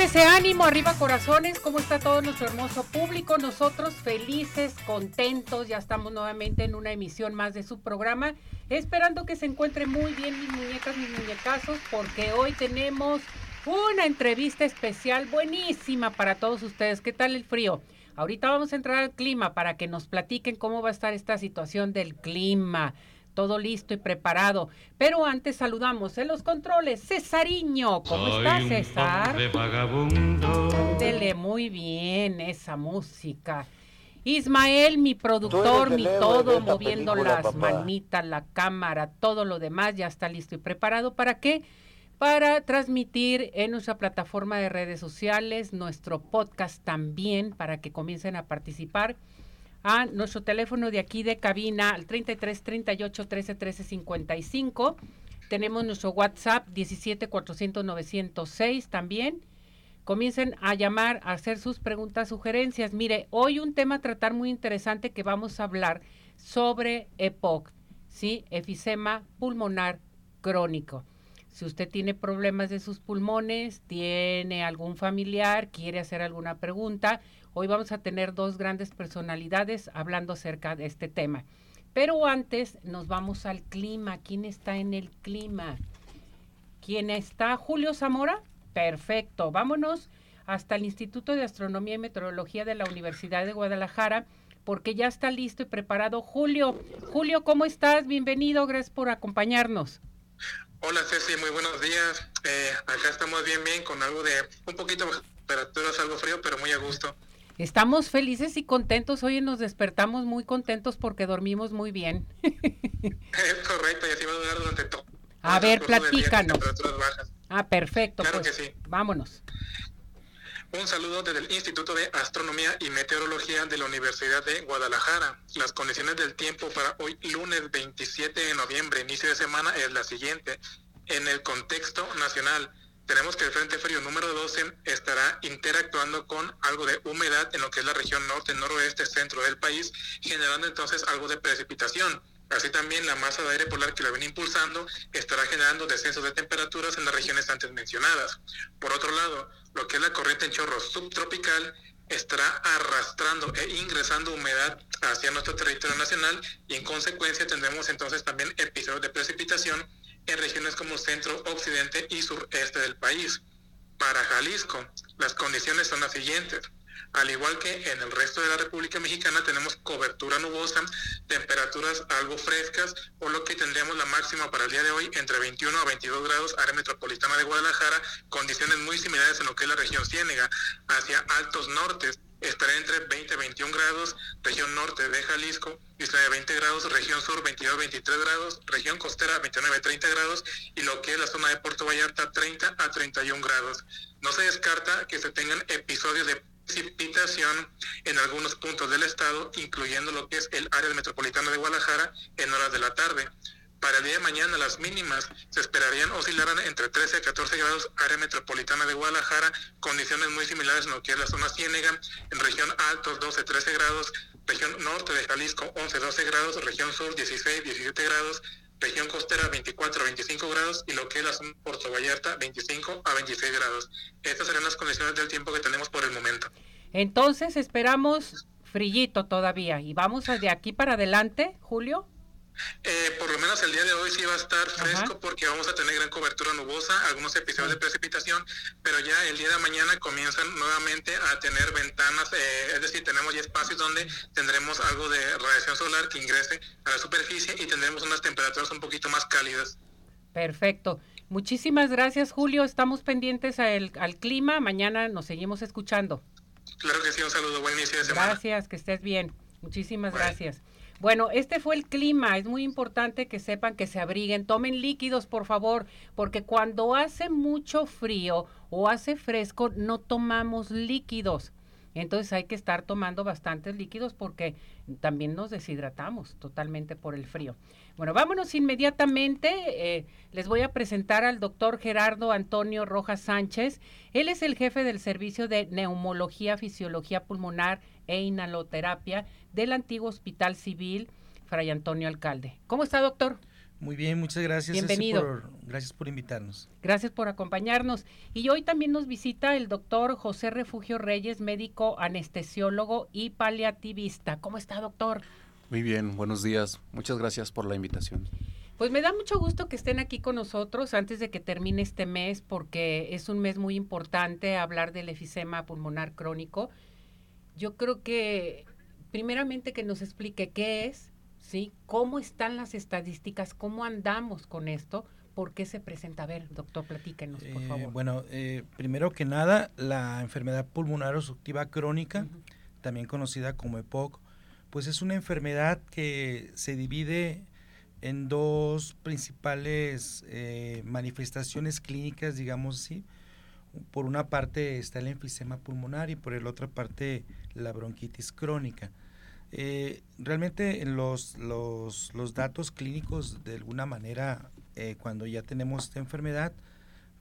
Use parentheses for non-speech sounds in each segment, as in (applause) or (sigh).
Ese ánimo, arriba corazones, ¿cómo está todo nuestro hermoso público? Nosotros felices, contentos, ya estamos nuevamente en una emisión más de su programa, esperando que se encuentren muy bien mis muñecas, mis muñecazos, porque hoy tenemos una entrevista especial buenísima para todos ustedes. ¿Qué tal el frío? Ahorita vamos a entrar al clima para que nos platiquen cómo va a estar esta situación del clima todo listo y preparado. Pero antes saludamos en los controles. Cesariño, ¿cómo estás, César? Dele muy bien esa música. Ismael, mi productor, mi todo, moviendo las manitas, la cámara, todo lo demás, ya está listo y preparado. ¿Para qué? Para transmitir en nuestra plataforma de redes sociales, nuestro podcast también, para que comiencen a participar a nuestro teléfono de aquí de cabina al 33 38 13 13 55. Tenemos nuestro WhatsApp 17 400 906 también. Comiencen a llamar, a hacer sus preguntas, sugerencias. Mire, hoy un tema a tratar muy interesante que vamos a hablar sobre EPOC, ¿sí? Efisema pulmonar crónico. Si usted tiene problemas de sus pulmones, tiene algún familiar, quiere hacer alguna pregunta, Hoy vamos a tener dos grandes personalidades hablando acerca de este tema. Pero antes nos vamos al clima. ¿Quién está en el clima? ¿Quién está? Julio Zamora. Perfecto. Vámonos hasta el Instituto de Astronomía y Meteorología de la Universidad de Guadalajara, porque ya está listo y preparado Julio. Julio, ¿cómo estás? Bienvenido, gracias por acompañarnos. Hola Ceci, muy buenos días. Eh, acá estamos bien, bien, con algo de un poquito de temperaturas, algo frío, pero muy a gusto. Estamos felices y contentos. Hoy nos despertamos muy contentos porque dormimos muy bien. (laughs) es correcto, y así va a durar durante todo. A ver, platícanos. Ah, perfecto. Claro pues, que sí. Vámonos. Un saludo desde el Instituto de Astronomía y Meteorología de la Universidad de Guadalajara. Las condiciones del tiempo para hoy, lunes 27 de noviembre, inicio de semana, es la siguiente. En el contexto nacional, tenemos que el Frente Frío número 12 estará interactuando con algo de humedad en lo que es la región norte, noroeste, centro del país, generando entonces algo de precipitación. Así también la masa de aire polar que la viene impulsando estará generando descensos de temperaturas en las regiones antes mencionadas. Por otro lado, lo que es la corriente en chorro subtropical estará arrastrando e ingresando humedad hacia nuestro territorio nacional y en consecuencia tendremos entonces también episodios de precipitación en regiones como centro, occidente y sureste del país. Para Jalisco, las condiciones son las siguientes. Al igual que en el resto de la República Mexicana tenemos cobertura nubosa, temperaturas algo frescas, por lo que tendríamos la máxima para el día de hoy entre 21 a 22 grados, área metropolitana de Guadalajara, condiciones muy similares en lo que es la región Ciénega, hacia altos nortes, estará entre 20 y 21 grados, región norte de Jalisco, de 20 grados, región sur 22 23 grados, región costera 29 30 grados y lo que es la zona de Puerto Vallarta 30 a 31 grados. No se descarta que se tengan episodios de precipitación en algunos puntos del estado, incluyendo lo que es el área metropolitana de Guadalajara en horas de la tarde. Para el día de mañana las mínimas se esperarían oscilarán entre 13 a 14 grados, área metropolitana de Guadalajara, condiciones muy similares en lo que es la zona Ciénega, en región altos 12-13 grados, región norte de Jalisco 11-12 grados, región sur 16-17 grados, región costera 24 a 25 grados y lo que es la zona Puerto Vallarta 25 a 26 grados. Estas serán las condiciones del tiempo que tenemos por el momento. Entonces esperamos frillito todavía y vamos de aquí para adelante, Julio. Eh, por lo menos el día de hoy sí va a estar fresco porque vamos a tener gran cobertura nubosa, algunos episodios de precipitación, pero ya el día de mañana comienzan nuevamente a tener ventanas, eh, es decir, tenemos ya espacios donde tendremos algo de radiación solar que ingrese a la superficie y tendremos unas temperaturas un poquito más cálidas. Perfecto. Muchísimas gracias, Julio. Estamos pendientes al, al clima. Mañana nos seguimos escuchando. Claro que sí, un saludo. Buen inicio de semana. Gracias, que estés bien. Muchísimas gracias. Bueno, este fue el clima. Es muy importante que sepan que se abriguen. Tomen líquidos, por favor, porque cuando hace mucho frío o hace fresco, no tomamos líquidos. Entonces hay que estar tomando bastantes líquidos porque también nos deshidratamos totalmente por el frío. Bueno, vámonos inmediatamente. Eh, les voy a presentar al doctor Gerardo Antonio Rojas Sánchez. Él es el jefe del servicio de neumología, fisiología pulmonar e inhaloterapia del antiguo Hospital Civil Fray Antonio Alcalde. ¿Cómo está, doctor? Muy bien, muchas gracias. Bienvenido. gracias por invitarnos. Gracias por acompañarnos. Y hoy también nos visita el doctor José Refugio Reyes, médico anestesiólogo y paliativista. ¿Cómo está, doctor? Muy bien, buenos días. Muchas gracias por la invitación. Pues me da mucho gusto que estén aquí con nosotros antes de que termine este mes, porque es un mes muy importante hablar del efisema pulmonar crónico. Yo creo que primeramente que nos explique qué es, ¿sí? ¿Cómo están las estadísticas? ¿Cómo andamos con esto? ¿Por qué se presenta? A ver, doctor, platíquenos, por eh, favor. bueno, eh, primero que nada, la enfermedad pulmonar obstructiva crónica, también conocida como EPOC, pues es una enfermedad que se divide en dos principales eh, manifestaciones clínicas, digamos así. Por una parte está el enfisema pulmonar y por la otra parte la bronquitis crónica. Eh, realmente los, los, los, datos clínicos, de alguna manera, eh, cuando ya tenemos esta enfermedad,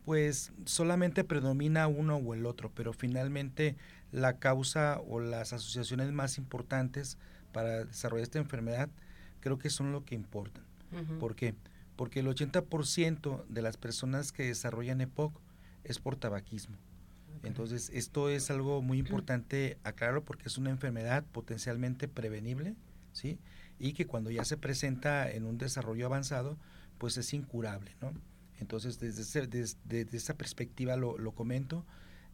pues solamente predomina uno o el otro, pero finalmente la causa o las asociaciones más importantes para desarrollar esta enfermedad creo que son lo que importan. ¿Por qué? Porque el 80% de las personas que desarrollan EPOC es por tabaquismo. Entonces, esto es algo muy (clears throat) importante aclararlo porque es una enfermedad potencialmente prevenible, ¿sí? Y que cuando ya se presenta en un desarrollo avanzado, pues es incurable, ¿no? Entonces, desde, desde, esa perspectiva lo, lo comento.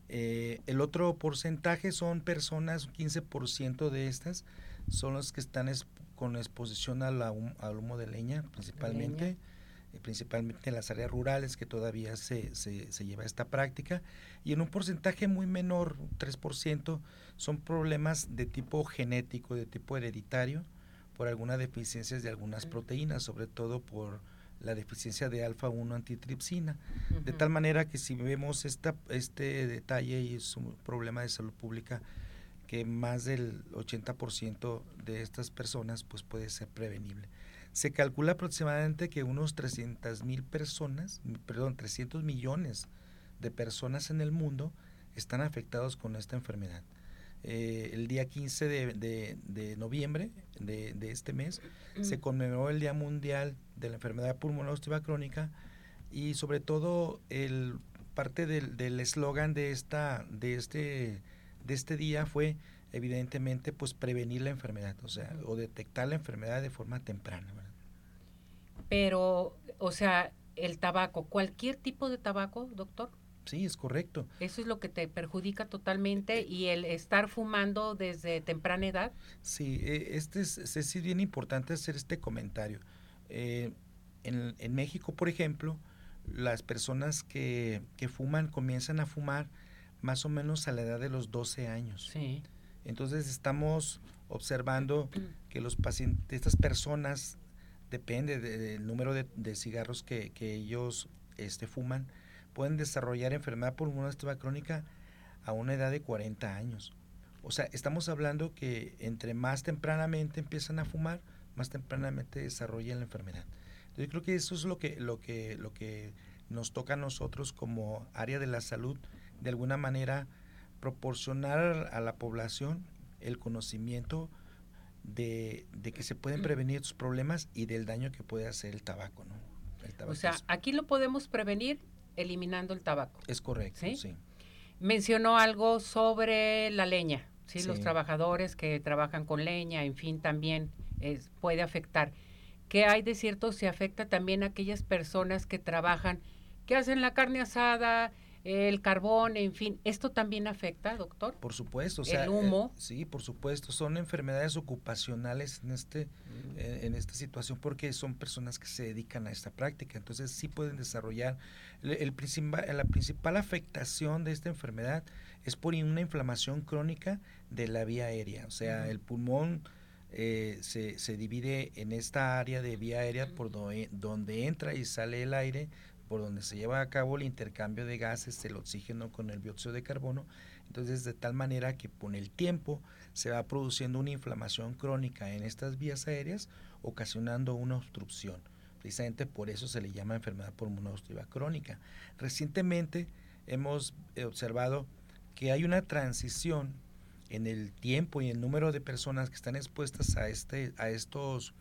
Eh, el otro porcentaje son personas, 15% de estas, son los que están con exposición al humo de leña, principalmente. Principalmente en las áreas rurales que todavía se, se, se, lleva esta práctica, y en un porcentaje muy menor, 3%, son problemas de tipo genético, de tipo hereditario, por algunas deficiencias de algunas proteínas, sobre todo por la deficiencia de alfa-1 antitripsina, de tal manera que si vemos esta, este detalle y es un problema de salud pública, que más del 80% de estas personas pues puede ser prevenible. Se calcula aproximadamente que unos 300 mil personas, perdón, 300 millones de personas en el mundo están afectados con esta enfermedad. Eh, el día 15 de, noviembre de, este mes se conmemoró el Día Mundial de la Enfermedad Pulmonar Obstructiva Crónica y sobre todo el parte del eslogan de esta de este de este día fue evidentemente pues prevenir la enfermedad, o sea, o detectar la enfermedad de forma temprana. Pero, o sea, el tabaco, cualquier tipo de tabaco, doctor. Sí, es correcto. Eso es lo que te perjudica totalmente y el estar fumando desde temprana edad. Sí, eh, este es, es, bien importante hacer este comentario. Eh, en, en, México, por ejemplo, las personas que, que, fuman comienzan a fumar más o menos a la edad de los 12 años. Sí. Entonces estamos observando que los pacientes, estas personas depende del número de, cigarros que, ellos este, fuman, pueden desarrollar enfermedad pulmonar obstructiva crónica a una edad de 40 años. O sea, estamos hablando que entre más tempranamente empiezan a fumar, más tempranamente desarrollan la enfermedad. Yo creo que eso es lo que, lo que, lo que nos toca a nosotros como área de la salud, de alguna manera proporcionar a la población el conocimiento de, que se pueden prevenir estos problemas y del daño que puede hacer el tabaco, ¿no? o sea, aquí lo podemos prevenir eliminando el tabaco. Es correcto, sí. Mencionó algo sobre la leña, ¿sí? Los trabajadores que trabajan con leña, en fin, también puede afectar. ¿Qué hay de cierto? Se afecta también a aquellas personas que trabajan, que hacen la carne asada, el carbón, en fin, ¿esto también afecta, doctor? Por supuesto, o sea, el humo. Eh, sí, por supuesto, son enfermedades ocupacionales en este mm. eh, en esta situación porque son personas que se dedican a esta práctica, entonces sí pueden desarrollar el, principal la principal afectación de esta enfermedad es por una inflamación crónica de la vía aérea, o sea, el pulmón eh, se, se, divide en esta área de vía aérea por donde, donde entra y sale el aire, por donde se lleva a cabo el intercambio de gases, el oxígeno con el dióxido de carbono. Entonces, de tal manera que con el tiempo se va produciendo una inflamación crónica en estas vías aéreas, ocasionando una obstrucción. Precisamente por eso se le llama enfermedad pulmonar obstructiva crónica. Recientemente hemos observado que hay una transición en el tiempo y el número de personas que están expuestas a este a estos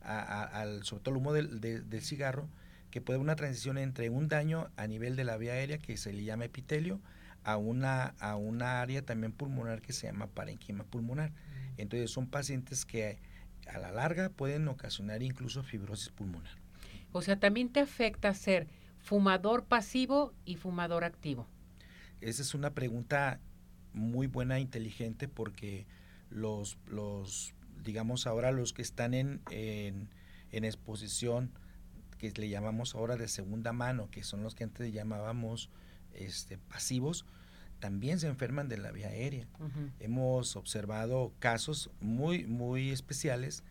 al sobre todo el humo del, del cigarro que puede haber una transición entre un daño a nivel de la vía aérea que se le llama epitelio a una a una área también pulmonar que se llama parenquima pulmonar. Entonces son pacientes que a la larga pueden ocasionar incluso fibrosis pulmonar. O sea también te afecta ser fumador pasivo y fumador activo. Esa es una pregunta muy buena, inteligente, porque los, los digamos ahora los que están en, en, exposición, que le llamamos ahora de segunda mano, que son los que antes llamábamos este, pasivos, también se enferman de la vía aérea. Hemos observado casos muy, muy especiales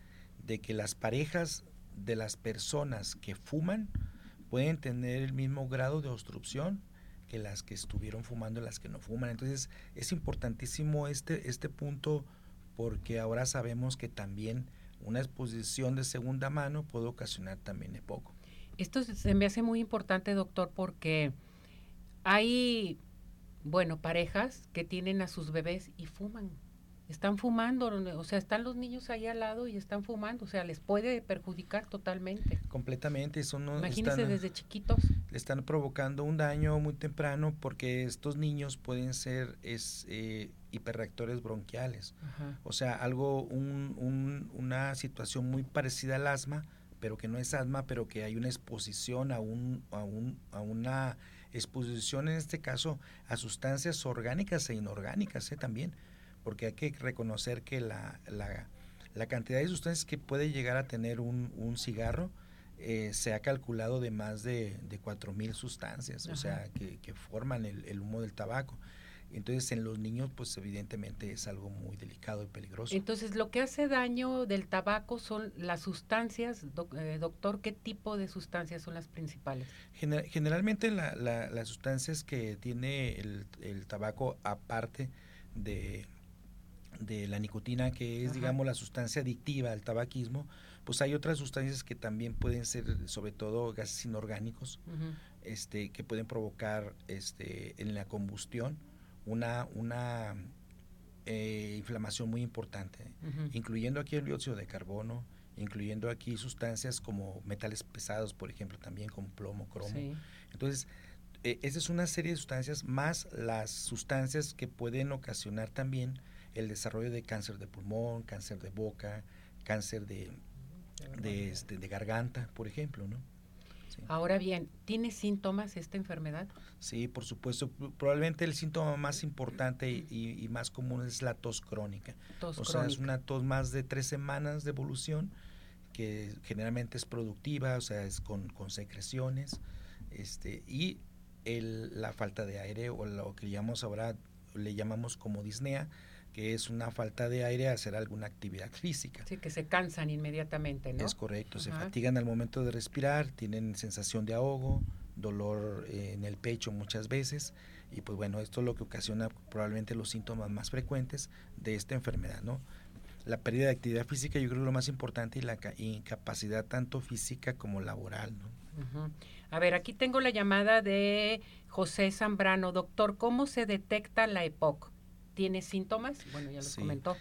de que las parejas de las personas que fuman pueden tener el mismo grado de obstrucción que las que estuvieron fumando y las que no fuman. Entonces es importantísimo este, este punto porque ahora sabemos que también una exposición de segunda mano puede ocasionar también EPOC. Esto se me hace muy importante, doctor, porque hay, bueno, parejas que tienen a sus bebés y fuman. Están fumando, o sea, están los niños ahí al lado y están fumando, o sea, les puede perjudicar totalmente. Completamente, son Imagínense desde chiquitos. Le están provocando un daño muy temprano porque estos niños pueden ser es, eh, hiperreactores bronquiales, o sea, algo, un, una situación muy parecida al asma, pero que no es asma, pero que hay una exposición a, un, a, un, a una exposición en este caso a sustancias orgánicas e inorgánicas ¿eh? también porque hay que reconocer que la, la, cantidad de sustancias que puede llegar a tener un, un cigarro eh, se ha calculado de más de, de 4.000 sustancias, o sea, que, que forman el, el, humo del tabaco. Entonces, en los niños, pues evidentemente es algo muy delicado y peligroso. Entonces, lo que hace daño del tabaco son las sustancias, eh, doctor, ¿qué tipo de sustancias son las principales? generalmente la, la, las sustancias que tiene el, el tabaco, aparte de, de la nicotina, que es, digamos, la sustancia adictiva al tabaquismo, pues hay otras sustancias que también pueden ser, sobre todo gases inorgánicos, este, que pueden provocar este, en la combustión una, una eh, inflamación muy importante, incluyendo aquí el dióxido de carbono, incluyendo aquí sustancias como metales pesados, por ejemplo, también como plomo, cromo. Entonces, eh, esa es una serie de sustancias más las sustancias que pueden ocasionar también el desarrollo de cáncer de pulmón, cáncer de boca, cáncer de, de, este, de garganta, por ejemplo, ¿no? Ahora bien, ¿tiene síntomas esta enfermedad? Sí, por supuesto. Probablemente el síntoma más importante y, más común es la tos crónica. o sea, es una tos más de tres semanas de evolución que generalmente es productiva, o sea, es con, con secreciones, este, y el, la falta de aire o lo que llamamos ahora le llamamos como disnea, que es una falta de aire a hacer alguna actividad física. Sí, que se cansan inmediatamente, ¿no? Es correcto, se fatigan al momento de respirar, tienen sensación de ahogo, dolor eh, en el pecho muchas veces y pues bueno, esto es lo que ocasiona probablemente los síntomas más frecuentes de esta enfermedad, ¿no? La pérdida de actividad física yo creo que es lo más importante y la incapacidad tanto física como laboral, ¿no? A ver, aquí tengo la llamada de José Zambrano. Doctor, ¿cómo se detecta la EPOC? Tiene síntomas? Bueno, ya los comentó.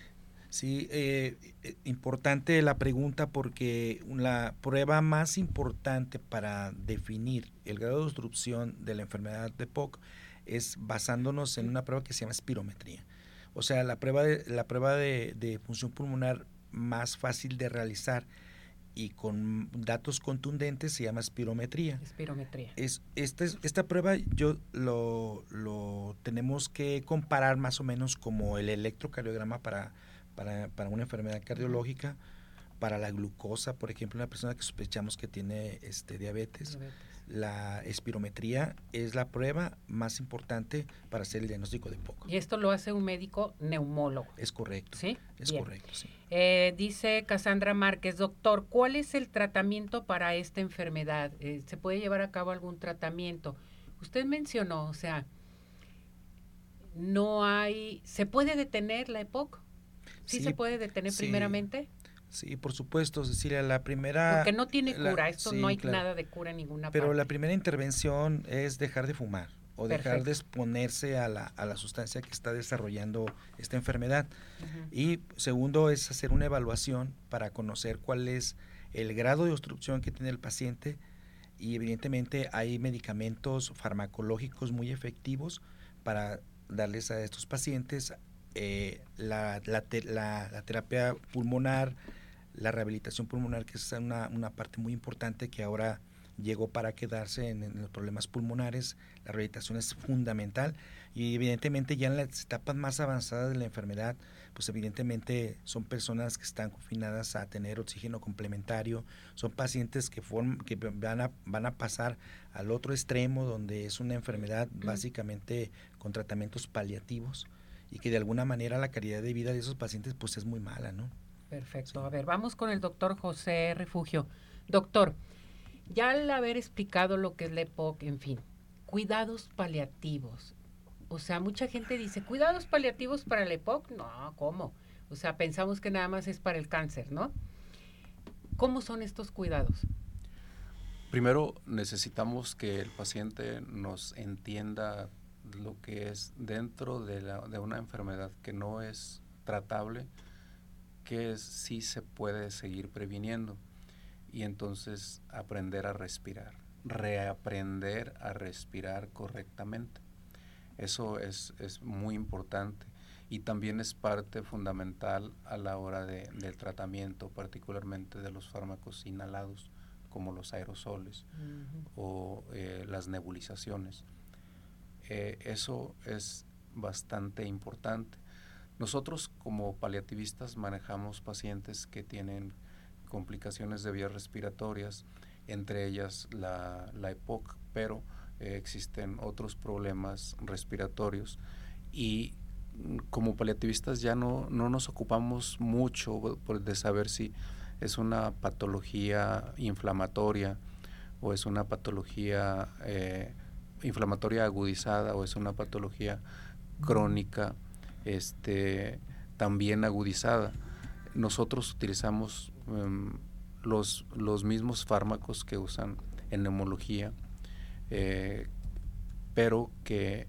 Sí, eh, eh, importante la pregunta porque la prueba más importante para definir el grado de obstrucción de la enfermedad de POC es basándonos en una prueba que se llama espirometría. O sea, la prueba de, la prueba de función pulmonar más fácil de realizar y con datos contundentes se llama espirometría. Espirometría. Es, esta, esta prueba yo lo, lo, tenemos que comparar más o menos como el electrocardiograma para, para, para una enfermedad cardiológica, para la glucosa, por ejemplo, una persona que sospechamos que tiene este, diabetes. La espirometría es la prueba más importante para hacer el diagnóstico de POC. Y esto lo hace un médico neumólogo. Es correcto. ¿Sí? Es correcto, sí. Eh, dice Cassandra Márquez, doctor, ¿cuál es el tratamiento para esta enfermedad? Eh, ¿Se puede llevar a cabo algún tratamiento? Usted mencionó, o sea, no hay, ¿se puede detener la EPOC? ¿Sí, se puede detener primeramente? Sí, por supuesto, Cecilia, la primera... Porque no tiene cura, esto no hay nada de cura en ninguna Pero la primera intervención es dejar de fumar o dejar de exponerse a la, a la sustancia que está desarrollando esta enfermedad. Y segundo es hacer una evaluación para conocer cuál es el grado de obstrucción que tiene el paciente y evidentemente hay medicamentos farmacológicos muy efectivos para darles a estos pacientes eh, la, la, la, terapia pulmonar, la rehabilitación pulmonar, que es una, una parte muy importante que ahora llegó para quedarse en, los problemas pulmonares. La rehabilitación es fundamental y evidentemente ya en las etapas más avanzadas de la enfermedad, pues evidentemente son personas que están confinadas a tener oxígeno complementario, son pacientes que, que van, a, van a pasar al otro extremo donde es una enfermedad básicamente con tratamientos paliativos y que de alguna manera la calidad de vida de esos pacientes pues es muy mala, ¿no? Perfecto. A ver, vamos con el doctor José Refugio. Doctor, ya al haber explicado lo que es la EPOC, en fin, cuidados paliativos. O sea, mucha gente dice, cuidados paliativos para la EPOC. No, ¿cómo? O sea, pensamos que nada más es para el cáncer, ¿no? ¿Cómo son estos cuidados? Primero necesitamos que el paciente nos entienda lo que es dentro de, la, de una enfermedad que no es tratable, que sí se puede seguir previniendo. Y entonces aprender a respirar, reaprender a respirar correctamente. Eso es, es muy importante y también es parte fundamental a la hora de, del tratamiento, particularmente de los fármacos inhalados, como los aerosoles o eh, las nebulizaciones. Eh, eso es bastante importante. Nosotros como paliativistas manejamos pacientes que tienen complicaciones de vías respiratorias, entre ellas la, EPOC, pero eh, existen otros problemas respiratorios. Y como paliativistas ya no, no nos ocupamos mucho de saber si es una patología inflamatoria o es una patología eh, inflamatoria agudizada o es una patología crónica este, también agudizada. Nosotros utilizamos em, los, los mismos fármacos que usan en neumología, eh, pero que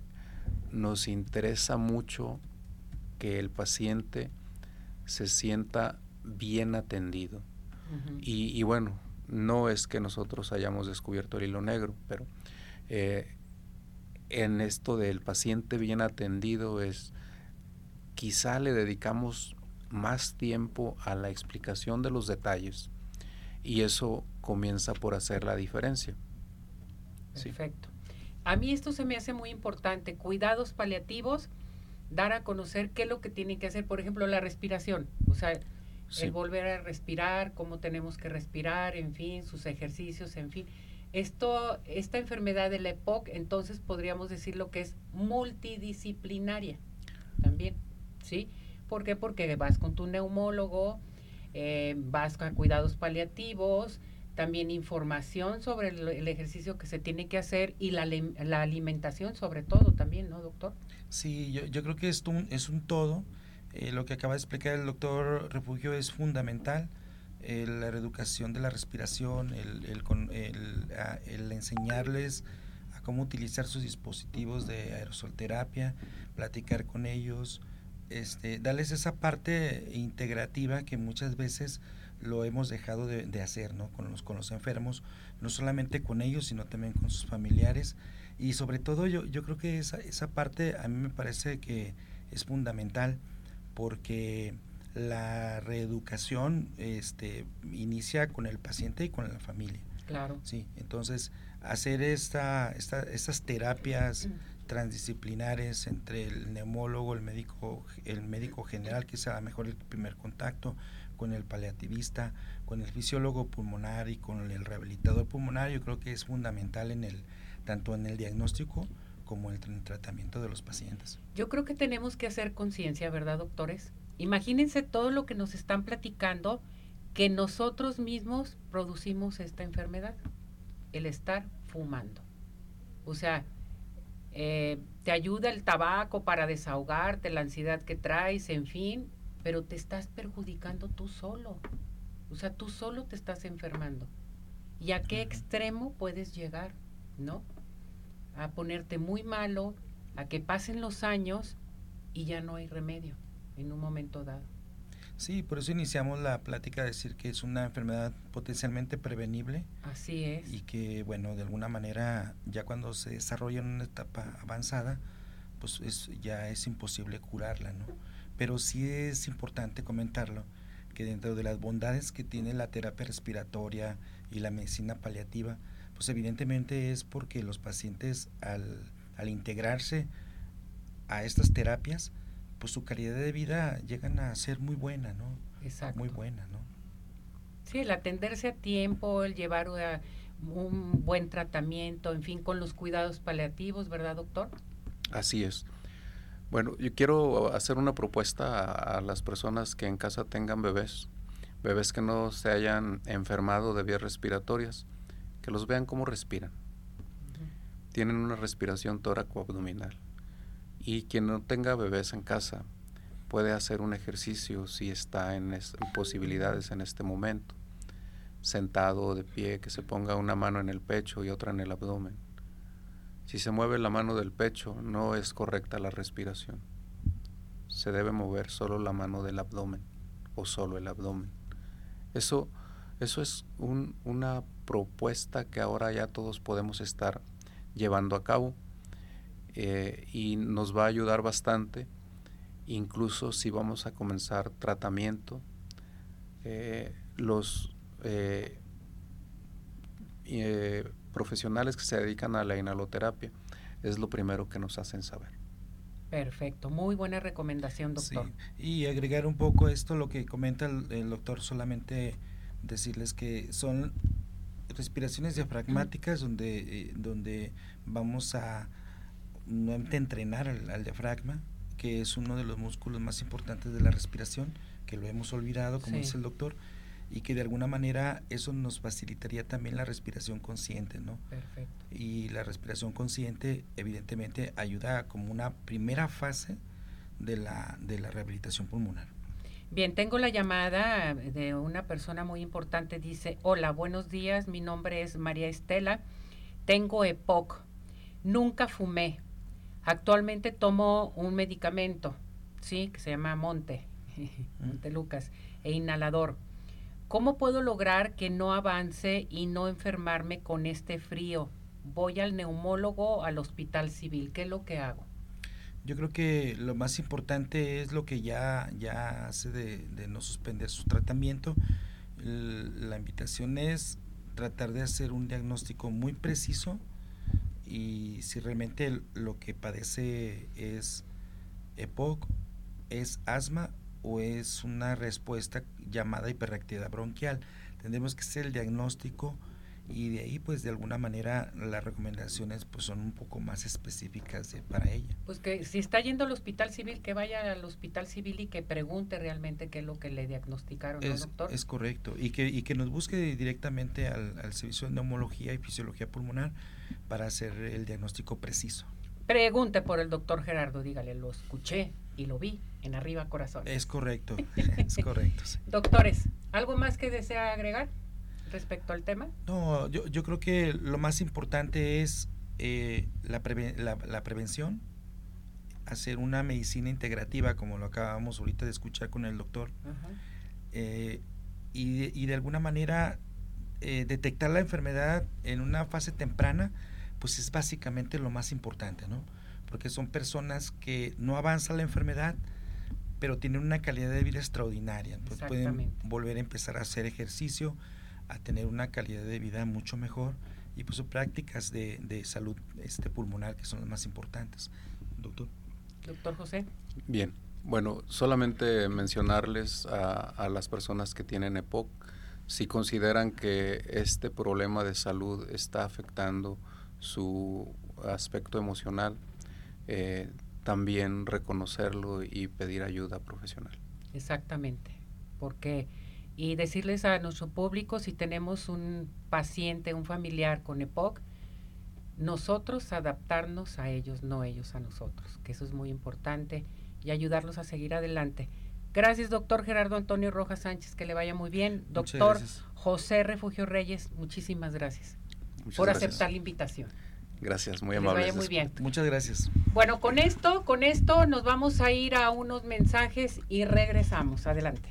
nos interesa mucho que el paciente se sienta bien atendido. y, bueno, no es que nosotros hayamos descubierto el hilo negro, pero eh, en esto del paciente bien atendido es quizá le dedicamos más tiempo a la explicación de los detalles y eso comienza por hacer la diferencia. Perfecto. A mí esto se me hace muy importante, cuidados paliativos, dar a conocer qué es lo que tienen que hacer, por ejemplo, la respiración, o sea, el volver a respirar, cómo tenemos que respirar, en fin, sus ejercicios, en fin. Esto, esta enfermedad de la EPOC, entonces podríamos decir lo que es multidisciplinaria también. ¿Sí? ¿Por qué? Porque vas con tu neumólogo, eh, vas a cuidados paliativos, también información sobre el, ejercicio que se tiene que hacer y la, la, alimentación sobre todo también, ¿no, doctor? Sí, yo, yo creo que es un, es un todo. Eh, lo que acaba de explicar el doctor Refugio es fundamental. Eh, la reeducación de la respiración, el, el, el, enseñarles a cómo utilizar sus dispositivos de aerosolterapia, platicar con ellos, este, darles esa parte integrativa que muchas veces lo hemos dejado de, hacer ¿no? con, los, con los enfermos, no solamente con ellos, sino también con sus familiares. Y sobre todo yo, yo creo que esa, esa parte a mí me parece que es fundamental porque la reeducación este, inicia con el paciente y con la familia. Claro. Sí, entonces hacer esta, esta, estas terapias transdisciplinares entre el neumólogo, el médico, el médico general, que es a lo mejor el primer contacto, con el paliativista, con el fisiólogo pulmonar y con el rehabilitador pulmonar, yo creo que es fundamental en el tanto en el diagnóstico como en el tratamiento de los pacientes. Yo creo que tenemos que hacer conciencia, ¿verdad, doctores? Imagínense todo lo que nos están platicando que nosotros mismos producimos esta enfermedad, el estar fumando. O sea, eh, te ayuda el tabaco para desahogarte, la ansiedad que traes, en fin, pero te estás perjudicando tú solo. O sea, tú solo te estás enfermando. ¿Y a qué extremo puedes llegar? ¿No? A ponerte muy malo, a que pasen los años y ya no hay remedio en un momento dado. Sí, por eso iniciamos la plática a decir que es una enfermedad potencialmente prevenible. Así es. Y que, bueno, de alguna manera, ya cuando se desarrolla en una etapa avanzada, pues es, ya es imposible curarla, ¿no? Pero sí es importante comentarlo, que dentro de las bondades que tiene la terapia respiratoria y la medicina paliativa, pues evidentemente es porque los pacientes al, al integrarse a estas terapias, pues su calidad de vida llegan a ser muy buena, ¿no? Exacto. Muy buena, ¿no? Sí, el atenderse a tiempo, el llevar un buen tratamiento, en fin, con los cuidados paliativos, ¿verdad, doctor? Así es. Bueno, yo quiero hacer una propuesta a, las personas que en casa tengan bebés, bebés que no se hayan enfermado de vías respiratorias, que los vean cómo respiran. Tienen una respiración tóraco-abdominal y quien no tenga bebés en casa puede hacer un ejercicio si está en, posibilidades en este momento, sentado o de pie, que se ponga una mano en el pecho y otra en el abdomen. Si se mueve la mano del pecho, no es correcta la respiración. Se debe mover solo la mano del abdomen o solo el abdomen. Eso, eso es una propuesta que ahora ya todos podemos estar llevando a cabo eh, y nos va a ayudar bastante, incluso si vamos a comenzar tratamiento. Eh, los eh, profesionales que se dedican a la inhaloterapia es lo primero que nos hacen saber. Perfecto, muy buena recomendación, doctor. Y agregar un poco esto, lo que comenta el, doctor, solamente decirles que son respiraciones diafragmáticas donde, donde vamos a nuevamente entrenar al, diafragma, que es uno de los músculos más importantes de la respiración, que lo hemos olvidado, como dice el doctor, y que de alguna manera eso nos facilitaría también la respiración consciente, ¿no? Perfecto. Y la respiración consciente, evidentemente, ayuda como una primera fase de la, de la rehabilitación pulmonar. Bien, tengo la llamada de una persona muy importante. Dice, hola, buenos días, mi nombre es María Estela, tengo EPOC, nunca fumé, Actualmente tomo un medicamento, sí, que se llama Monte, (laughs) Monte Lucas, e inhalador. ¿Cómo puedo lograr que no avance y no enfermarme con este frío? Voy al neumólogo, al hospital civil. ¿Qué es lo que hago? Yo creo que lo más importante es lo que ya, ya hace de, de no suspender su tratamiento. la invitación es tratar de hacer un diagnóstico muy preciso y si realmente lo que padece es EPOC, es asma o es una respuesta llamada hiperreactividad bronquial. Tendremos que hacer el diagnóstico y de ahí pues de alguna manera las recomendaciones pues son un poco más específicas para ella. Pues que si está yendo al hospital civil, que vaya al hospital civil y que pregunte realmente qué es lo que le diagnosticaron, es, doctor? Es correcto, y que, y que nos busque directamente al, al servicio de neumología y fisiología pulmonar para hacer el diagnóstico preciso. Pregunte por el doctor Gerardo, dígale, lo escuché y lo vi en Arriba Corazón. Es correcto, (laughs) es correcto. Doctores, ¿algo más que desea agregar respecto al tema? No, yo, yo creo que lo más importante es eh, la, la, prevención, hacer una medicina integrativa, como lo acabamos ahorita de escuchar con el doctor, eh, y, y, de alguna manera eh, detectar la enfermedad en una fase temprana, pues es básicamente lo más importante, ¿no? Porque son personas que no avanza la enfermedad, pero tienen una calidad de vida extraordinaria. Pues pueden volver a empezar a hacer ejercicio, a tener una calidad de vida mucho mejor y pues prácticas de, de salud este, pulmonar que son las más importantes. Doctor. Doctor José. Bien. Bueno, solamente mencionarles a, las personas que tienen EPOC, si consideran que este problema de salud está afectando su aspecto emocional, eh, también reconocerlo y pedir ayuda profesional. Exactamente, porque y decirles a nuestro público si tenemos un paciente, un familiar con EPOC, nosotros adaptarnos a ellos, no ellos a nosotros, que eso es muy importante y ayudarlos a seguir adelante. Gracias, doctor Gerardo Antonio Rojas Sánchez, que le vaya muy bien. Doctor José Refugio Reyes, muchísimas gracias por aceptar la invitación. Gracias, muy amable. muy bien. Muchas gracias. Bueno, con esto, con esto nos vamos a ir a unos mensajes y regresamos. Adelante.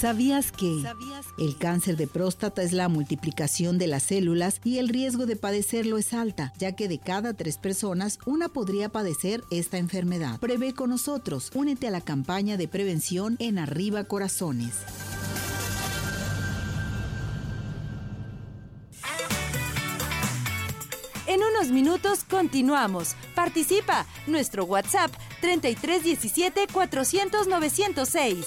¿Sabías que el cáncer de próstata es la multiplicación de las células y el riesgo de padecerlo es alta, ya que de cada tres personas una podría padecer esta enfermedad? Prevé con nosotros. Únete a la campaña de prevención en Arriba Corazones. En unos minutos continuamos. Participa. Nuestro WhatsApp 3317 400 906.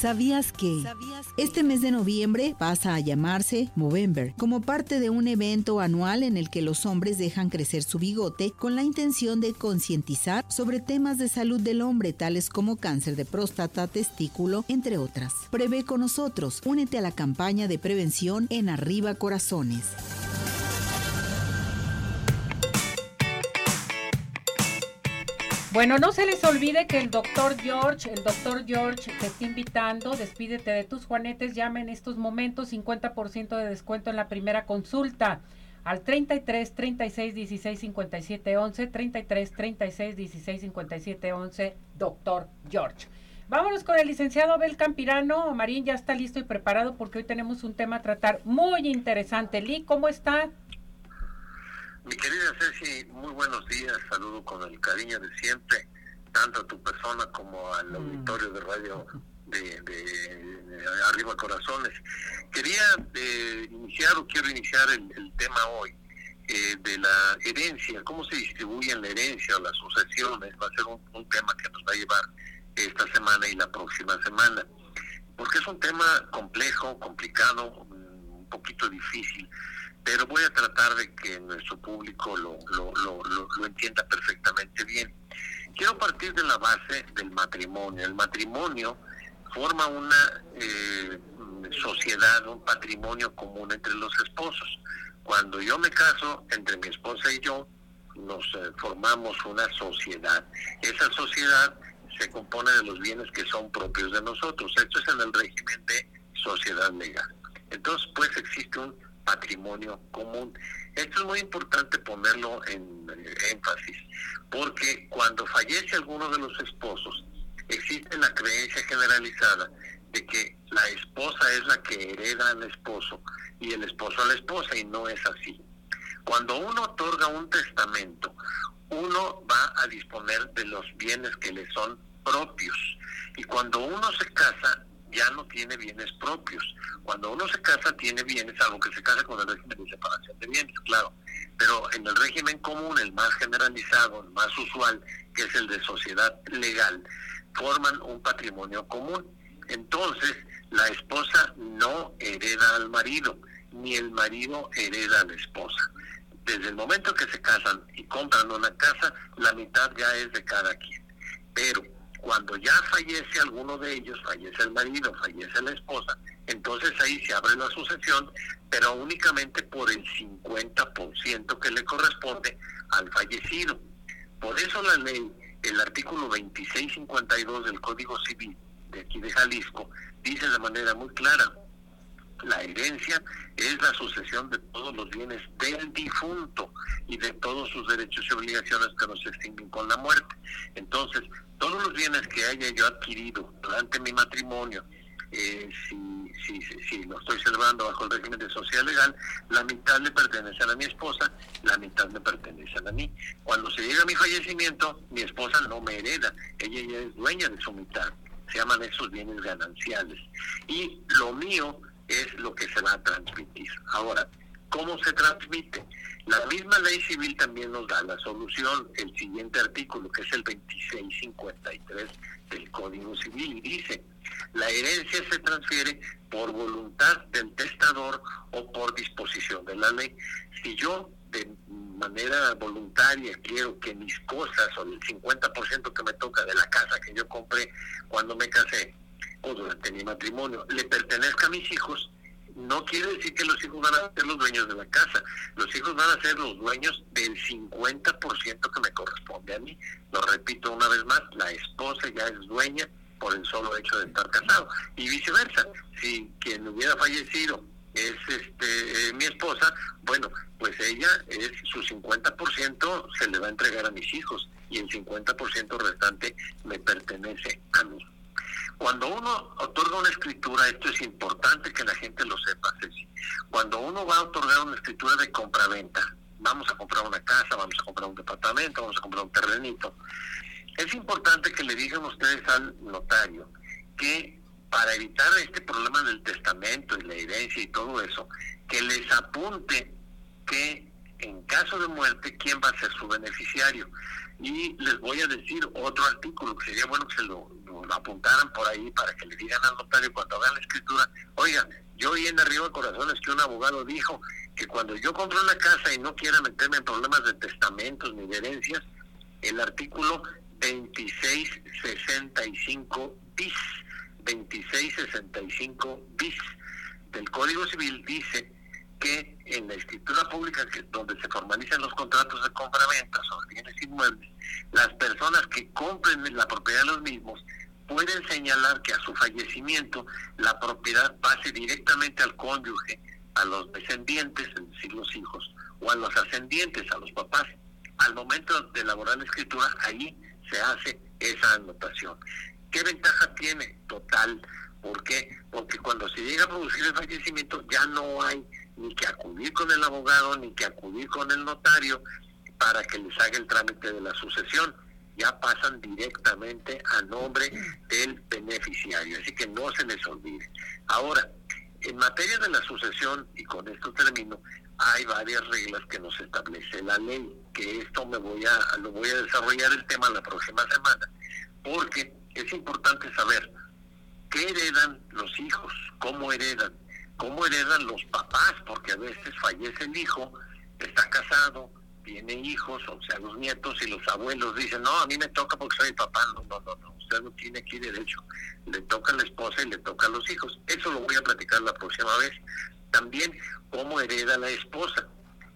¿Sabías que este mes de noviembre pasa a llamarse Movember como parte de un evento anual en el que los hombres dejan crecer su bigote con la intención de concientizar sobre temas de salud del hombre tales como cáncer de próstata, testículo, entre otras? Prevé con nosotros, únete a la campaña de prevención en Arriba Corazones. Bueno, no se les olvide que el doctor George, el doctor George te está invitando, despídete de tus juanetes, llama en estos momentos 50% de descuento en la primera consulta al 33 36 16 57 11, 33 36 16 57 11, doctor George. Vámonos con el licenciado Abel Campirano. Marín ya está listo y preparado porque hoy tenemos un tema a tratar muy interesante. Lee, ¿cómo está? Mi querida Ceci, muy buenos días, saludo con el cariño de siempre, tanto a tu persona como al mm. auditorio de radio de, Arriba Corazones. Quería eh, iniciar o quiero iniciar el, tema hoy eh, de la herencia, cómo se distribuye la herencia o las sucesiones, va a ser un, un tema que nos va a llevar esta semana y la próxima semana, porque es un tema complejo, complicado, un poquito difícil pero voy a tratar de que nuestro público lo, lo, lo, lo, entienda perfectamente bien. Quiero partir de la base del matrimonio. El matrimonio forma una eh, sociedad, un patrimonio común entre los esposos. Cuando yo me caso, entre mi esposa y yo, nos eh, formamos una sociedad. Esa sociedad se compone de los bienes que son propios de nosotros. Esto es en el régimen de sociedad legal. Entonces, pues existe un patrimonio común. Esto es muy importante ponerlo en énfasis, porque cuando fallece alguno de los esposos, existe la creencia generalizada de que la esposa es la que hereda al esposo y el esposo a la esposa, y no es así. Cuando uno otorga un testamento, uno va a disponer de los bienes que le son propios. Y cuando uno se casa, ya no tiene bienes propios. Cuando uno se casa, tiene bienes, algo que se casa con el régimen de separación de bienes, claro. Pero en el régimen común, el más generalizado, el más usual, que es el de sociedad legal, forman un patrimonio común. Entonces, la esposa no hereda al marido, ni el marido hereda a la esposa. Desde el momento que se casan y compran una casa, la mitad ya es de cada quien. Pero cuando ya fallece alguno de ellos, fallece el marido, fallece la esposa, entonces ahí se abre la sucesión, pero únicamente por el 50% que le corresponde al fallecido. Por eso la ley, el artículo 2652 del Código Civil de aquí de Jalisco, dice de manera muy clara, la herencia es la sucesión de todos los bienes del difunto y de todos sus derechos y obligaciones que nos extinguen con la muerte. Entonces, todos los bienes que haya yo adquirido durante mi matrimonio, eh, si, si, si, lo estoy celebrando bajo el régimen de sociedad legal, la mitad le pertenece a mi esposa, la mitad me pertenece a mí. Cuando se llega a mi fallecimiento, mi esposa no me hereda, ella ya es dueña de su mitad. Se llaman esos bienes gananciales. Y lo mío es lo que se va a transmitir. Ahora, ¿cómo se transmite? La misma ley civil también nos da la solución, el siguiente artículo, que es el 2653 del Código Civil, y dice, la herencia se transfiere por voluntad del testador o por disposición de la ley. Si yo de manera voluntaria quiero que mis cosas o el 50% que me toca de la casa que yo compré cuando me casé o durante mi matrimonio le pertenezca a mis hijos, no quiere decir que los hijos van a ser los dueños de la casa. Los hijos van a ser los dueños del 50% que me corresponde a mí. Lo repito una vez más, la esposa ya es dueña por el solo hecho de estar casado. Y viceversa, si quien hubiera fallecido es este mi esposa, bueno, pues ella es su 50% se le va a entregar a mis hijos y el 50% restante me pertenece a mí. Cuando uno otorga una escritura, esto es importante que la gente lo sepa, Ceci. Cuando uno va a otorgar una escritura de compraventa, vamos a comprar una casa, vamos a comprar un departamento, vamos a comprar un terrenito, es importante que le digan ustedes al notario que para evitar este problema del testamento y la herencia y todo eso, que les apunte que en caso de muerte, quién va a ser su beneficiario. Y les voy a decir otro artículo que sería bueno que se lo, apuntaran por ahí para que le digan al notario cuando hagan la escritura, oigan, yo oí en Arriba Corazones que un abogado dijo que cuando yo compro una casa y no quiera meterme en problemas de testamentos ni de herencias, el artículo 2665 bis, 2665 bis del Código Civil dice que en la escritura pública donde se formalizan los contratos de compra-venta sobre bienes inmuebles, las personas que compren la propiedad de los mismos pueden señalar que a su fallecimiento la propiedad pase directamente al cónyuge, a los descendientes, es decir, los hijos, o a los ascendientes, a los papás. Al momento de elaborar la escritura, ahí se hace esa anotación. ¿Qué ventaja tiene? Total. ¿Por qué? Porque cuando se llega a producir el fallecimiento ya no hay ni que acudir con el abogado, ni que acudir con el notario para que les haga el trámite de la sucesión. Ya pasan directamente a nombre del beneficiario, así que no se les olvide. Ahora, en materia de la sucesión, y con esto termino, hay varias reglas que nos establece la ley, que esto me voy a, lo voy a desarrollar el tema la próxima semana, porque es importante saber qué heredan los hijos, cómo heredan, cómo heredan los papás, porque a veces fallece el hijo, está casado, tiene hijos, o sea, los nietos y los abuelos dicen, no, a mí me toca porque soy papá, no, no, no, no, usted no tiene aquí derecho, le toca a la esposa y le toca a los hijos. Eso lo voy a platicar la próxima vez. También cómo hereda la esposa,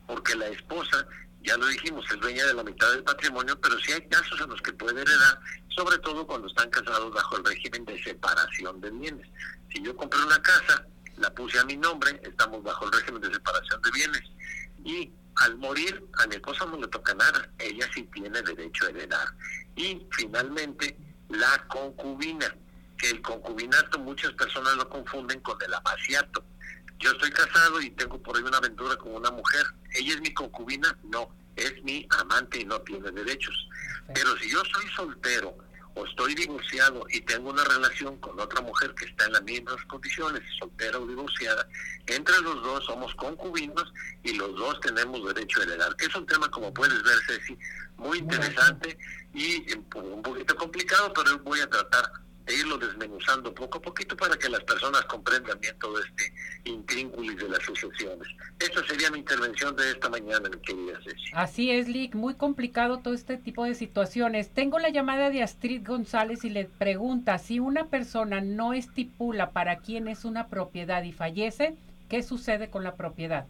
porque la esposa, ya lo dijimos, es dueña de la mitad del patrimonio, pero sí hay casos en los que puede heredar, sobre todo cuando están casados bajo el régimen de separación de bienes. Si yo compré una casa, la puse a mi nombre, estamos bajo el régimen de separación de bienes. Y al morir, a mi esposa no le toca nada, ella sí tiene derecho a heredar. Y finalmente, la concubina, que el concubinato muchas personas lo confunden con el amaciato. Yo estoy casado y tengo por ahí una aventura con una mujer. ¿Ella es mi concubina? No, es mi amante y no tiene derechos. Pero si yo soy soltero o estoy divorciado y tengo una relación con otra mujer que está en las mismas condiciones, soltera o divorciada, entre los dos somos concubinos y los dos tenemos derecho a heredar. Es un tema, como puedes ver, Ceci, muy interesante y un poquito complicado, pero voy a tratar e irlo desmenuzando poco a poquito para que las personas comprendan bien todo este intrínculis de las sucesiones. Esta sería mi intervención de esta mañana, mi querida Ceci. Así es, Lick, muy complicado todo este tipo de situaciones. Tengo la llamada de Astrid González y le pregunta, si una persona no estipula para quién es una propiedad y fallece, ¿qué sucede con la propiedad?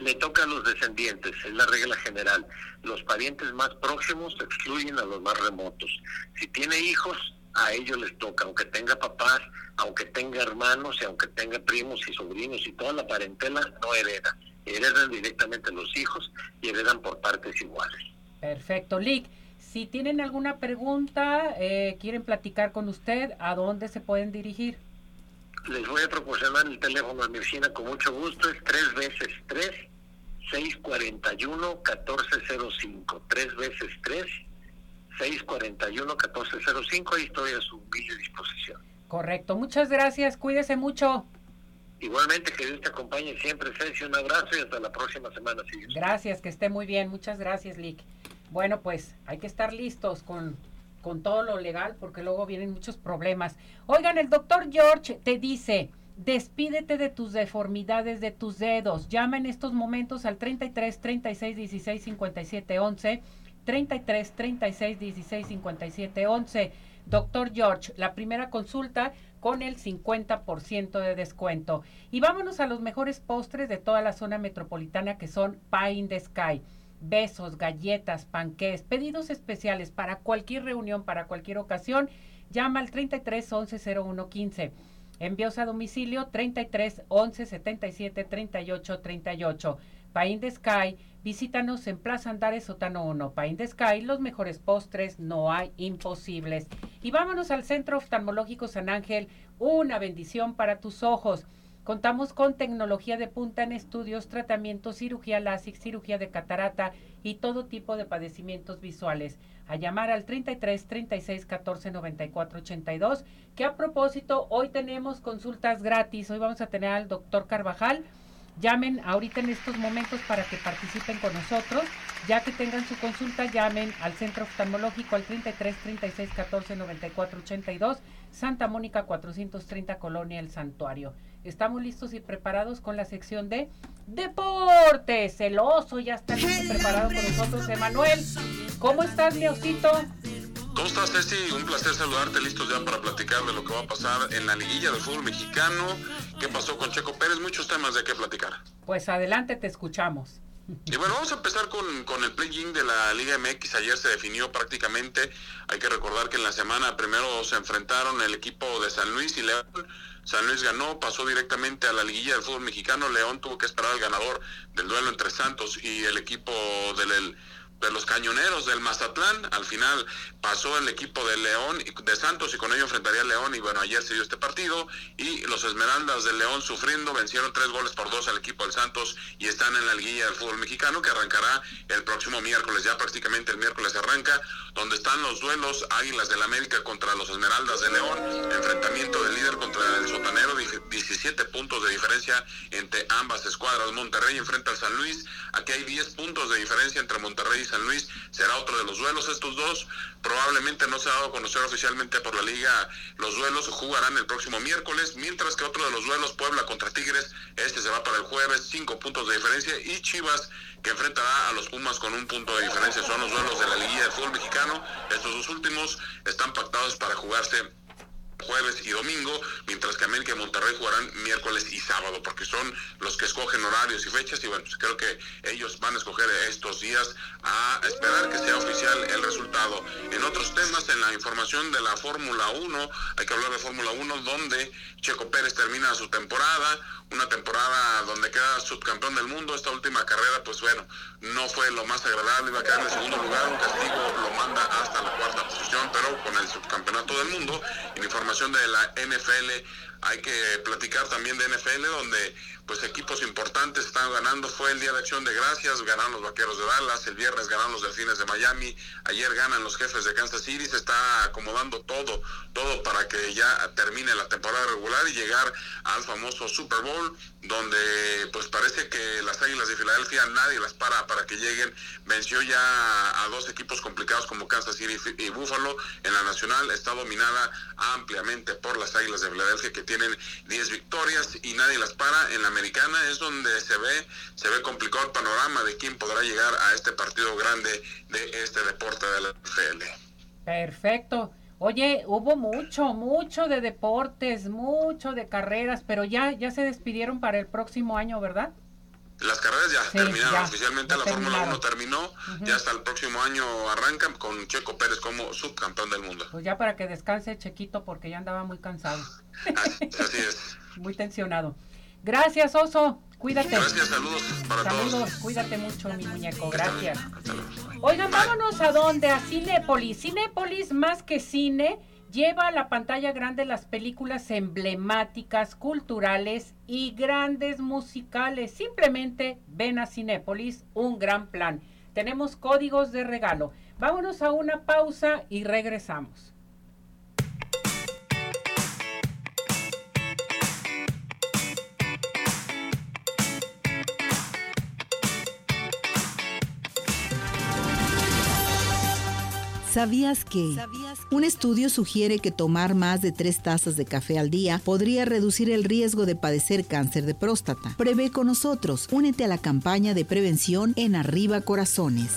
le toca a los descendientes, es la regla general. Los parientes más próximos excluyen a los más remotos. Si tiene hijos, a ellos les toca, aunque tenga papás, aunque tenga hermanos y aunque tenga primos y sobrinos y toda la parentela, no hereda. Heredan directamente los hijos y heredan por partes iguales. Perfecto, Lick. Si tienen alguna pregunta, eh, quieren platicar con usted, ¿a dónde se pueden dirigir? Les voy a proporcionar el teléfono de mi oficina con mucho gusto. Es tres veces tres, 641 1405. Tres veces tres, 641-1405. Ahí estoy a su humilde disposición. Correcto. Muchas gracias. Cuídese mucho. Igualmente, que Dios te acompañe siempre, Ceci. Un abrazo y hasta la próxima semana. gracias, que esté muy bien. Muchas gracias, Lick. Bueno, pues hay que estar listos con, con todo lo legal porque luego vienen muchos problemas. Oigan, el doctor George te dice, despídete de tus deformidades de tus dedos. Llama en estos momentos al 33 36 16 57 11 33 36 16 57 11. Doctor George, la primera consulta con el 50% de descuento. Y vámonos a los mejores postres de toda la zona metropolitana que son Pie in the Sky. Besos, galletas, panqués, pedidos especiales para cualquier reunión, para cualquier ocasión. Llama al 33 11 01 15. Envíos a domicilio 33 11 77 38 38. Pie in the Sky Visítanos en Plaza Andares Sotano 1, Pain de Sky, los mejores postres, no hay imposibles. Y vámonos al Centro Oftalmológico San Ángel, una bendición para tus ojos. Contamos con tecnología de punta en estudios, tratamientos, cirugía láser, cirugía de catarata y todo tipo de padecimientos visuales. A llamar al 33 36 14 94 82, que a propósito, hoy tenemos consultas gratis. Hoy vamos a tener al doctor Carvajal Llamen ahorita en estos momentos para que participen con nosotros. Ya que tengan su consulta, llamen al Centro Oftalmológico al 33 36 14 94 82, Santa Mónica 430, Colonia El Santuario. Estamos listos y preparados con la sección de Deportes. El oso ya está listo preparado con nosotros, Emanuel. ¿Cómo estás, Leocito? ¿Cómo estás, Ceci? Un placer saludarte, listos ya para platicar de lo que va a pasar en la liguilla del fútbol mexicano. ¿Qué pasó con Checo Pérez? Muchos temas de qué platicar. Pues adelante, te escuchamos. Y bueno, vamos a empezar con, con el play-in de la Liga MX. Ayer se definió prácticamente. Hay que recordar que en la semana primero se enfrentaron el equipo de San Luis y León. San Luis ganó, pasó directamente a la liguilla del fútbol mexicano. León tuvo que esperar al ganador del duelo entre Santos y el equipo del de los cañoneros del Mazatlán. Al final pasó el equipo de León, de Santos, y con ello enfrentaría a León. Y bueno, ayer se dio este partido. Y los Esmeraldas de León sufriendo, vencieron tres goles por dos al equipo del Santos y están en la liguilla del fútbol mexicano que arrancará el próximo miércoles. Ya prácticamente el miércoles arranca, donde están los duelos Águilas del América contra los Esmeraldas de León. Enfrentamiento del líder contra el sotanero, 17 puntos de diferencia entre ambas escuadras. Monterrey enfrenta al San Luis. Aquí hay 10 puntos de diferencia entre Monterrey y San Luis será otro de los duelos. Estos dos probablemente no se ha dado a conocer oficialmente por la liga. Los duelos jugarán el próximo miércoles, mientras que otro de los duelos, Puebla contra Tigres, este se va para el jueves, cinco puntos de diferencia, y Chivas que enfrentará a los Pumas con un punto de diferencia. Son los duelos de la liguilla de fútbol mexicano. Estos dos últimos están pactados para jugarse jueves y domingo, mientras que América y Monterrey jugarán miércoles y sábado, porque son los que escogen horarios y fechas, y bueno, pues creo que ellos van a escoger estos días a esperar que sea oficial el resultado. En otros temas, en la información de la Fórmula 1, hay que hablar de Fórmula 1, donde Checo Pérez termina su temporada, una temporada donde queda subcampeón del mundo. Esta última carrera, pues bueno, no fue lo más agradable, iba a quedar en segundo lugar, un castigo lo manda hasta la cuarta posición, pero con el subcampeonato del mundo. En información de la NFL, hay que platicar también de NFL, donde pues equipos importantes están ganando. Fue el Día de Acción de Gracias, ganaron los Vaqueros de Dallas, el viernes ganaron los Delfines de Miami, ayer ganan los Jefes de Kansas City, se está acomodando todo, todo para que ya termine la temporada regular y llegar al famoso Super Bowl, donde pues parece que las Águilas de Filadelfia nadie las para para que lleguen. Venció ya a dos equipos complicados como Kansas City y Buffalo. En la nacional está dominada ampliamente por las Águilas de Filadelfia que tienen 10 victorias y nadie las para. En la americana es donde se ve se ve complicado el panorama de quién podrá llegar a este partido grande de este deporte de la NFL. Perfecto. Oye, hubo mucho, mucho de deportes, mucho de carreras, pero ya ya se despidieron para el próximo año, ¿verdad? Las carreras ya terminaron oficialmente, la Fórmula 1 terminó, ya hasta el próximo año arrancan con Checo Pérez como subcampeón del mundo. Pues ya para que descanse Chequito porque ya andaba muy cansado. así es. (laughs) muy tensionado. Gracias, Oso. Cuídate. Gracias, saludos para saludos, cuídate mucho, mi muñeco. Gracias. Oigan, vámonos a dónde? A Cinépolis. Cinépolis, más que cine, lleva a la pantalla grande las películas emblemáticas, culturales y grandes musicales. Simplemente ven a Cinépolis, un gran plan. Tenemos códigos de regalo. Vámonos a una pausa y regresamos. ¿Sabías que? Un estudio sugiere que tomar más de tres tazas de café al día podría reducir el riesgo de padecer cáncer de próstata. Prevé con nosotros. Únete a la campaña de prevención en Arriba Corazones.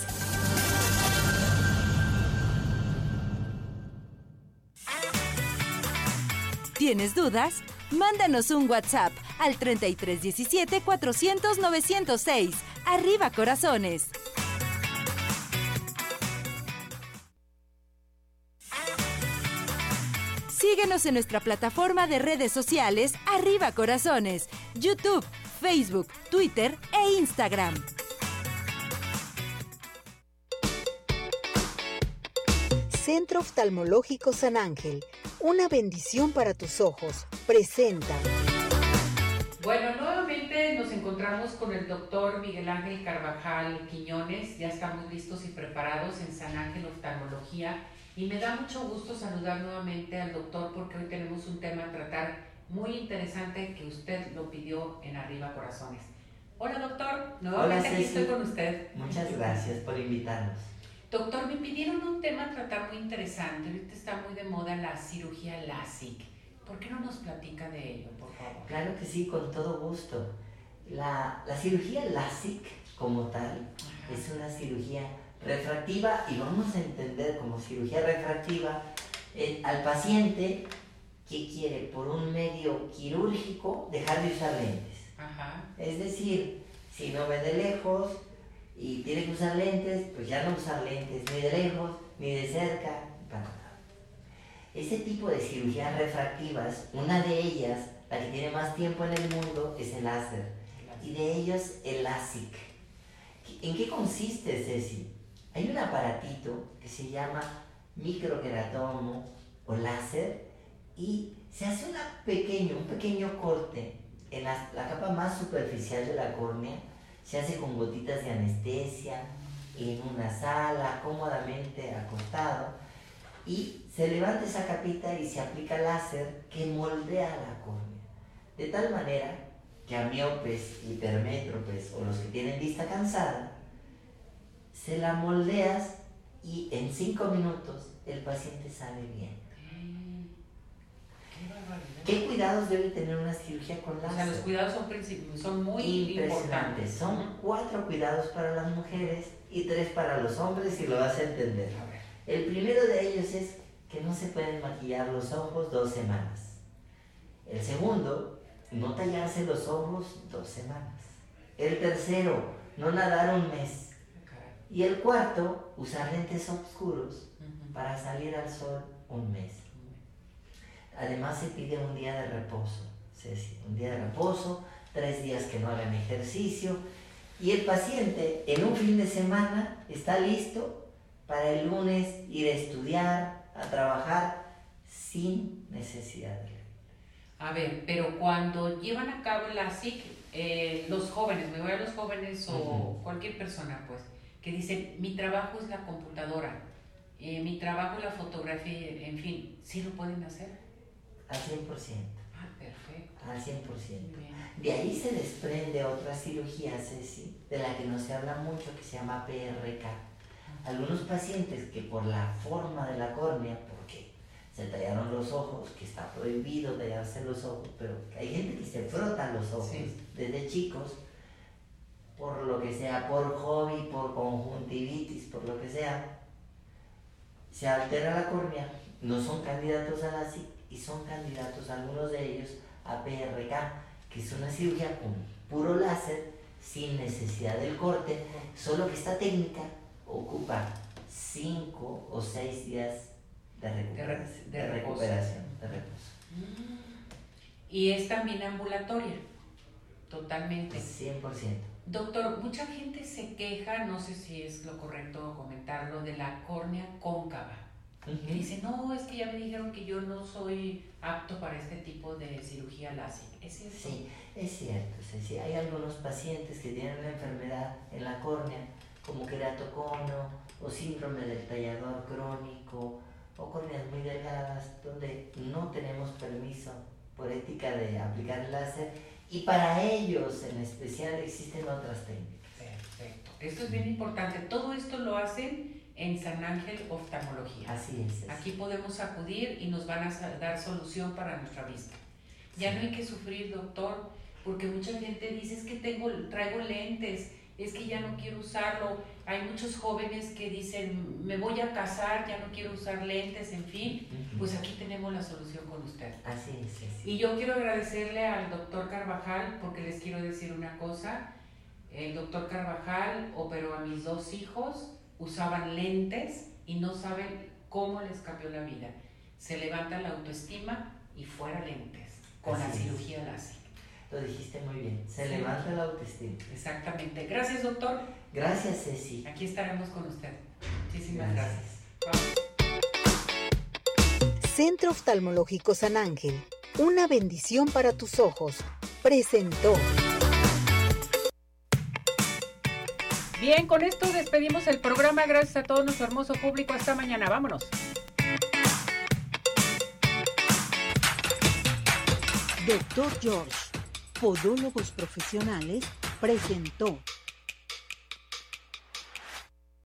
¿Tienes dudas? Mándanos un WhatsApp al 3317 400 906. Arriba Corazones. Síguenos en nuestra plataforma de redes sociales Arriba Corazones, YouTube, Facebook, Twitter e Instagram. Centro Oftalmológico San Ángel, una bendición para tus ojos, presenta. Bueno, nuevamente nos encontramos con el doctor Miguel Ángel Carvajal Quiñones, ya estamos listos y preparados en San Ángel Oftalmología y me da mucho gusto saludar nuevamente al doctor porque hoy tenemos un tema a tratar muy interesante que usted lo pidió en Arriba Corazones. Hola doctor, nuevamente aquí estoy con usted. Muchas gracias por invitarnos. Doctor, me pidieron un tema a tratar muy interesante. Ahorita está muy de moda la cirugía LASIK. ¿Por qué no nos platica de ello, por favor? Claro que sí, con todo gusto. La, la cirugía LASIK como tal es una cirugía refractiva y vamos a entender como cirugía refractiva eh, al paciente que quiere por un medio quirúrgico dejar de usar lentes. Es decir, si no ve de lejos y tiene que usar lentes, pues ya no usar lentes ni de lejos ni de cerca. Ese tipo de cirugías refractivas, una de ellas, la que tiene más tiempo en el mundo, es el láser. Y de ellos el LASIK. ¿En qué consiste, Ceci? Hay un aparatito que se llama microqueratomo o láser y se hace una pequeño, un pequeño corte en la, la, capa más superficial de la córnea. Se hace con gotitas de anestesia en una sala, cómodamente acostado. Y se levanta esa capita y se aplica láser que moldea la córnea. De tal manera que a miopes, hipermétropes o los que tienen vista cansada, se la moldeas y en cinco minutos el paciente sale bien. ¿Qué cuidados debe tener una cirugía con láser? O sea, los cuidados son, son muy importantes. Son cuatro cuidados para las mujeres y tres para los hombres y lo vas a entender. El primero de ellos es que no se pueden maquillar los ojos dos semanas. El segundo, no tallarse los ojos dos semanas. El tercero, no nadar un mes. Y el cuarto, usar lentes oscuros para salir al sol un mes. Además se pide un día de reposo, Ceci, un día de reposo, tres días que no hagan ejercicio. Y el paciente en un fin de semana está listo para el lunes ir a estudiar, a trabajar sin necesidad de A ver, pero cuando llevan a cabo la SIC, eh, los jóvenes, me voy a los jóvenes o cualquier persona, pues, que dicen, mi trabajo es la computadora, eh, mi trabajo es la fotografía, en fin, ¿sí lo pueden hacer? Al 100%. Ah, perfecto. Al 100%. De ahí se desprende otra cirugía, Ceci, de la que no se habla mucho, que se llama PRK. Algunos pacientes que por la forma de la córnea, porque se tallaron los ojos, que está prohibido tallarse los ojos, pero hay gente que se frota los ojos desde chicos, por lo que sea, por hobby, por conjuntivitis, por lo que sea, se altera la córnea, no son candidatos a la CIC y son candidatos algunos de ellos a PRK, que es una cirugía con puro láser, sin necesidad del corte, solo que esta técnica ocupa 5 o 6 días de recuperación. De, recuperación, de reposo. Y es también ambulatoria, totalmente. 100%. Doctor, mucha gente se queja, no sé si es lo correcto comentarlo, de la córnea cóncava. Que dice, no, es que ya me dijeron que yo no soy apto para este tipo de cirugía láser. ¿Es cierto? Sí, es cierto. Sí, hay algunos pacientes que tienen una enfermedad en la córnea, como queratocono o síndrome del tallador crónico o córneas muy delgadas, donde no tenemos permiso por ética de aplicar el láser y para ellos en especial existen otras técnicas. Perfecto. Esto es bien importante. Todo esto lo hacen en San Ángel Oftalmología. Así es. Aquí podemos acudir y nos van a dar solución para nuestra vista. Ya no hay que sufrir, doctor, porque mucha gente dice es que tengo, traigo lentes, es que ya no quiero usarlo. Hay muchos jóvenes que dicen, me voy a casar, ya no quiero usar lentes, en fin. Pues aquí tenemos la solución usted. Así es. Y yo quiero agradecerle al doctor Carvajal porque les quiero decir una cosa. El doctor Carvajal operó a mis dos hijos usaban lentes y no saben cómo les cambió la vida. Se levanta la autoestima y fuera lentes con la cirugía láser. Lo dijiste muy bien, se levanta la autoestima. Exactamente. Gracias, doctor. Gracias, Ceci. Aquí estaremos con usted. Muchísimas gracias. Centro Oftalmológico San Ángel, una bendición para tus ojos, presentó. Bien, con esto despedimos el programa. Gracias a todo nuestro hermoso público. Hasta mañana. Vámonos. Doctor George, Podólogos Profesionales, presentó.